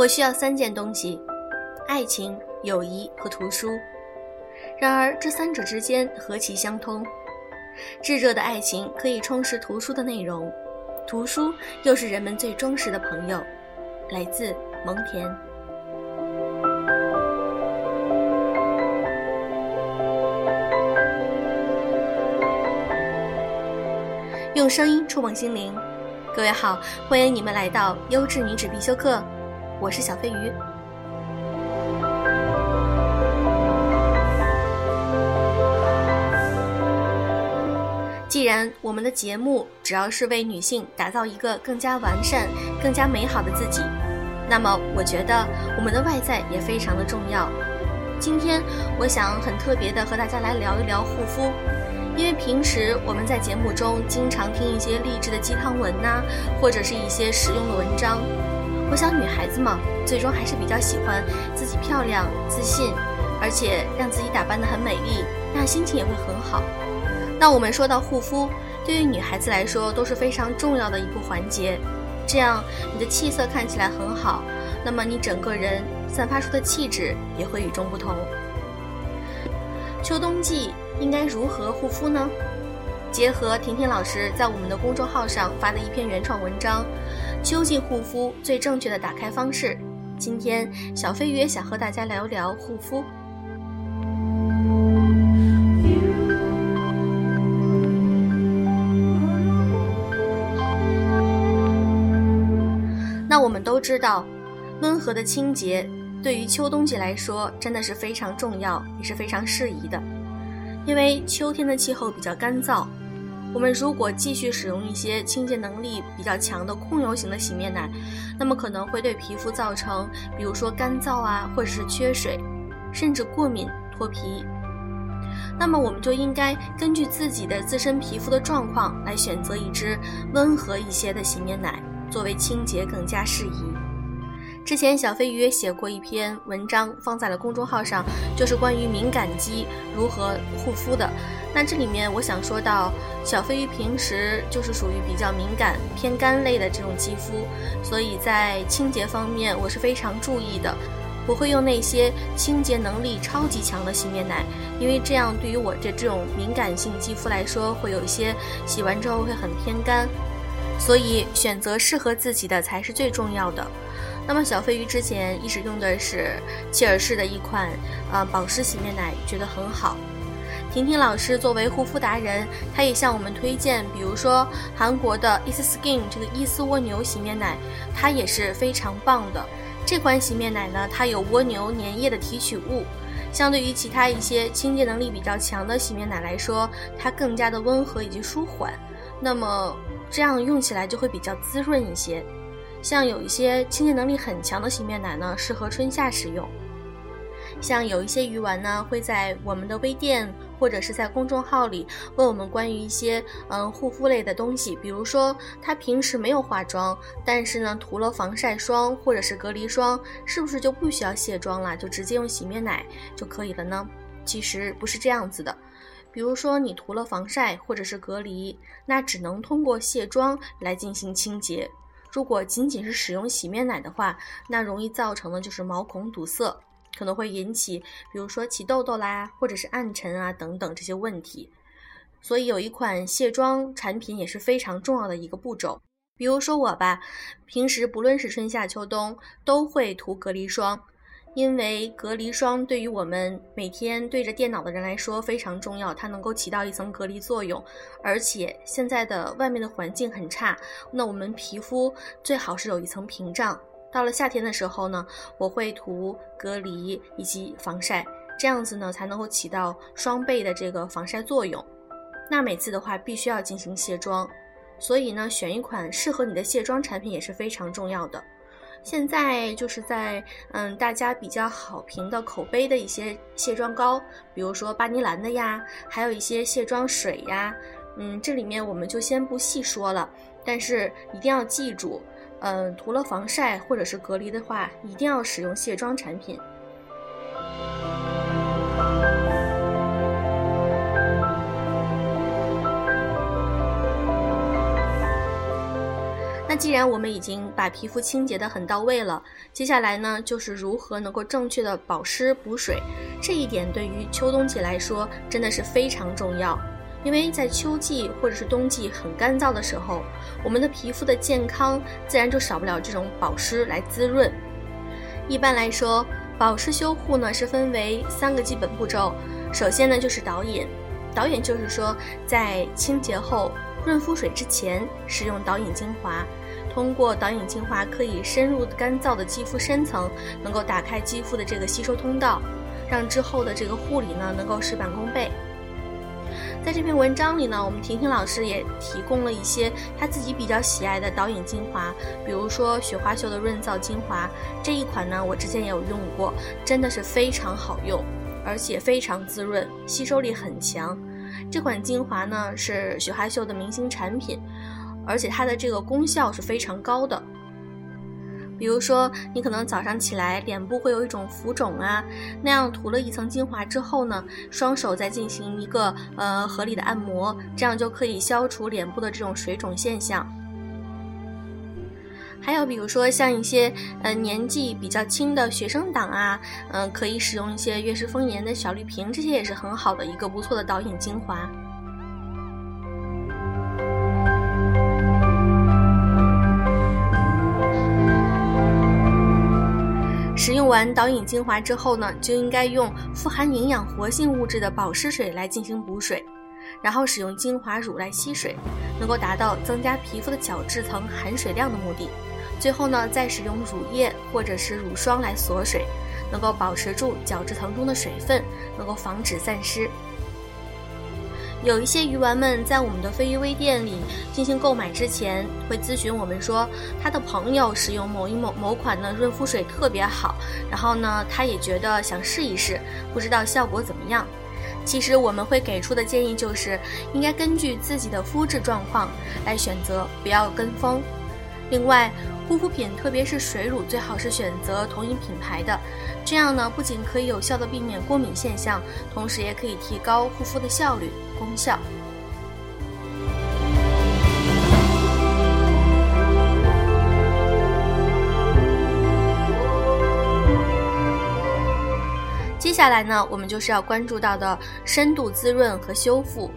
我需要三件东西：爱情、友谊和图书。然而，这三者之间何其相通！炙热的爱情可以充实图书的内容，图书又是人们最忠实的朋友。来自蒙恬。用声音触碰心灵，各位好，欢迎你们来到优质女子必修课，我是小飞鱼。既然我们的节目主要是为女性打造一个更加完善、更加美好的自己，那么我觉得我们的外在也非常的重要。今天我想很特别的和大家来聊一聊护肤。因为平时我们在节目中经常听一些励志的鸡汤文呐，或者是一些实用的文章。我想女孩子嘛，最终还是比较喜欢自己漂亮、自信，而且让自己打扮得很美丽，那心情也会很好。那我们说到护肤，对于女孩子来说都是非常重要的一个环节。这样你的气色看起来很好，那么你整个人散发出的气质也会与众不同。秋冬季。应该如何护肤呢？结合婷婷老师在我们的公众号上发的一篇原创文章，《秋季护肤最正确的打开方式》。今天小飞鱼也想和大家聊聊护肤。那我们都知道，温和的清洁对于秋冬季来说真的是非常重要，也是非常适宜的。因为秋天的气候比较干燥，我们如果继续使用一些清洁能力比较强的控油型的洗面奶，那么可能会对皮肤造成，比如说干燥啊，或者是缺水，甚至过敏脱皮。那么我们就应该根据自己的自身皮肤的状况来选择一支温和一些的洗面奶，作为清洁更加适宜。之前小飞鱼也写过一篇文章，放在了公众号上，就是关于敏感肌如何护肤的。那这里面我想说到，小飞鱼平时就是属于比较敏感、偏干类的这种肌肤，所以在清洁方面我是非常注意的，不会用那些清洁能力超级强的洗面奶，因为这样对于我这这种敏感性肌肤来说，会有一些洗完之后会很偏干，所以选择适合自己的才是最重要的。那么小飞鱼之前一直用的是切尔氏的一款呃保湿洗面奶，觉得很好。婷婷老师作为护肤达人，她也向我们推荐，比如说韩国的 e a s Skin 这个伊斯蜗牛洗面奶，它也是非常棒的。这款洗面奶呢，它有蜗牛粘液的提取物，相对于其他一些清洁能力比较强的洗面奶来说，它更加的温和以及舒缓。那么这样用起来就会比较滋润一些。像有一些清洁能力很强的洗面奶呢，适合春夏使用。像有一些鱼丸呢，会在我们的微店或者是在公众号里问我们关于一些嗯护肤类的东西，比如说他平时没有化妆，但是呢涂了防晒霜或者是隔离霜，是不是就不需要卸妆了，就直接用洗面奶就可以了呢？其实不是这样子的。比如说你涂了防晒或者是隔离，那只能通过卸妆来进行清洁。如果仅仅是使用洗面奶的话，那容易造成的就是毛孔堵塞，可能会引起，比如说起痘痘啦，或者是暗沉啊等等这些问题。所以有一款卸妆产品也是非常重要的一个步骤。比如说我吧，平时不论是春夏秋冬都会涂隔离霜。因为隔离霜对于我们每天对着电脑的人来说非常重要，它能够起到一层隔离作用。而且现在的外面的环境很差，那我们皮肤最好是有一层屏障。到了夏天的时候呢，我会涂隔离以及防晒，这样子呢才能够起到双倍的这个防晒作用。那每次的话必须要进行卸妆，所以呢选一款适合你的卸妆产品也是非常重要的。现在就是在嗯，大家比较好评的口碑的一些卸妆膏，比如说芭妮兰的呀，还有一些卸妆水呀，嗯，这里面我们就先不细说了。但是一定要记住，嗯，涂了防晒或者是隔离的话，一定要使用卸妆产品。既然我们已经把皮肤清洁的很到位了，接下来呢，就是如何能够正确的保湿补水，这一点对于秋冬季来说真的是非常重要。因为在秋季或者是冬季很干燥的时候，我们的皮肤的健康自然就少不了这种保湿来滋润。一般来说，保湿修护呢是分为三个基本步骤，首先呢就是导引，导引就是说在清洁后润肤水之前使用导引精华。通过导引精华，可以深入干燥的肌肤深层，能够打开肌肤的这个吸收通道，让之后的这个护理呢能够事半功倍。在这篇文章里呢，我们婷婷老师也提供了一些她自己比较喜爱的导引精华，比如说雪花秀的润燥精华这一款呢，我之前也有用过，真的是非常好用，而且非常滋润，吸收力很强。这款精华呢是雪花秀的明星产品。而且它的这个功效是非常高的。比如说，你可能早上起来脸部会有一种浮肿啊，那样涂了一层精华之后呢，双手再进行一个呃合理的按摩，这样就可以消除脸部的这种水肿现象。还有比如说像一些呃年纪比较轻的学生党啊，嗯，可以使用一些悦诗风吟的小绿瓶，这些也是很好的一个不错的导引精华。使用完导引精华之后呢，就应该用富含营养活性物质的保湿水来进行补水，然后使用精华乳来吸水，能够达到增加皮肤的角质层含水量的目的。最后呢，再使用乳液或者是乳霜来锁水，能够保持住角质层中的水分，能够防止散失。有一些鱼丸们在我们的飞鱼微店里进行购买之前，会咨询我们说，他的朋友使用某一某某款的润肤水特别好，然后呢，他也觉得想试一试，不知道效果怎么样。其实我们会给出的建议就是，应该根据自己的肤质状况来选择，不要跟风。另外，护肤品特别是水乳，最好是选择同一品牌的，这样呢，不仅可以有效的避免过敏现象，同时也可以提高护肤的效率、功效。接下来呢，我们就是要关注到的深度滋润和修复。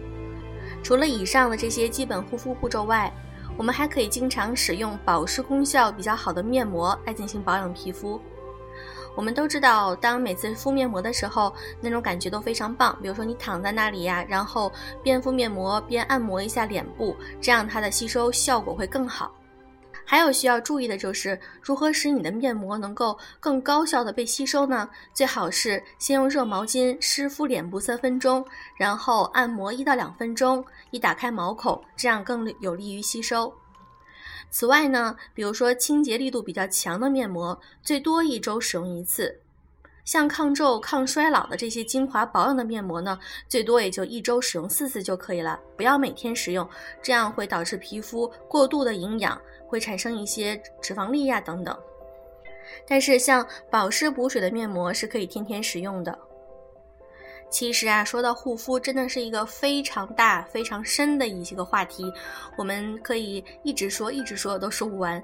除了以上的这些基本护肤步骤外，我们还可以经常使用保湿功效比较好的面膜来进行保养皮肤。我们都知道，当每次敷面膜的时候，那种感觉都非常棒。比如说，你躺在那里呀，然后边敷面膜边按摩一下脸部，这样它的吸收效果会更好。还有需要注意的就是，如何使你的面膜能够更高效的被吸收呢？最好是先用热毛巾湿敷脸部三分钟，然后按摩一到两分钟，以打开毛孔，这样更有利于吸收。此外呢，比如说清洁力度比较强的面膜，最多一周使用一次。像抗皱、抗衰老的这些精华保养的面膜呢，最多也就一周使用四次就可以了，不要每天使用，这样会导致皮肤过度的营养，会产生一些脂肪粒呀等等。但是像保湿补水的面膜是可以天天使用的。其实啊，说到护肤，真的是一个非常大、非常深的一些个话题，我们可以一直说、一直说都说不完。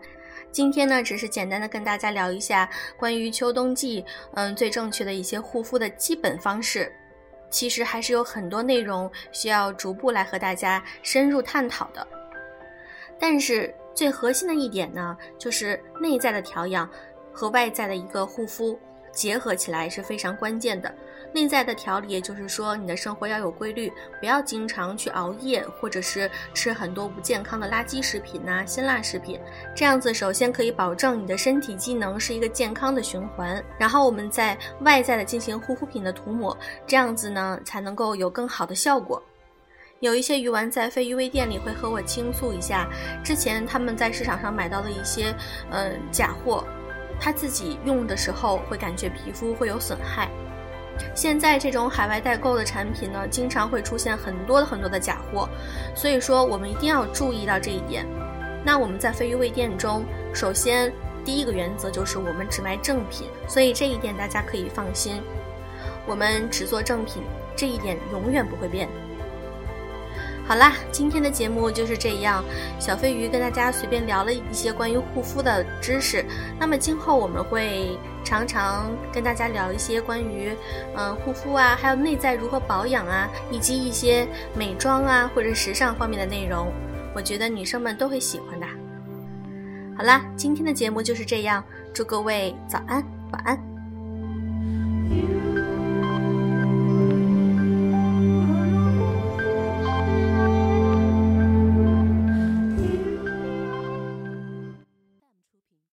今天呢，只是简单的跟大家聊一下关于秋冬季，嗯，最正确的一些护肤的基本方式。其实还是有很多内容需要逐步来和大家深入探讨的。但是最核心的一点呢，就是内在的调养和外在的一个护肤结合起来是非常关键的。内在的调理，也就是说，你的生活要有规律，不要经常去熬夜，或者是吃很多不健康的垃圾食品呐、辛辣食品。这样子，首先可以保证你的身体机能是一个健康的循环，然后我们在外在的进行护肤品的涂抹，这样子呢，才能够有更好的效果。有一些鱼丸在飞鱼微店里会和我倾诉一下，之前他们在市场上买到的一些，嗯，假货，他自己用的时候会感觉皮肤会有损害。现在这种海外代购的产品呢，经常会出现很多很多的假货，所以说我们一定要注意到这一点。那我们在飞鱼味店中，首先第一个原则就是我们只卖正品，所以这一点大家可以放心，我们只做正品，这一点永远不会变。好啦，今天的节目就是这样。小飞鱼跟大家随便聊了一些关于护肤的知识。那么今后我们会常常跟大家聊一些关于嗯护肤啊，还有内在如何保养啊，以及一些美妆啊或者时尚方面的内容。我觉得女生们都会喜欢的。好啦，今天的节目就是这样。祝各位早安，晚安。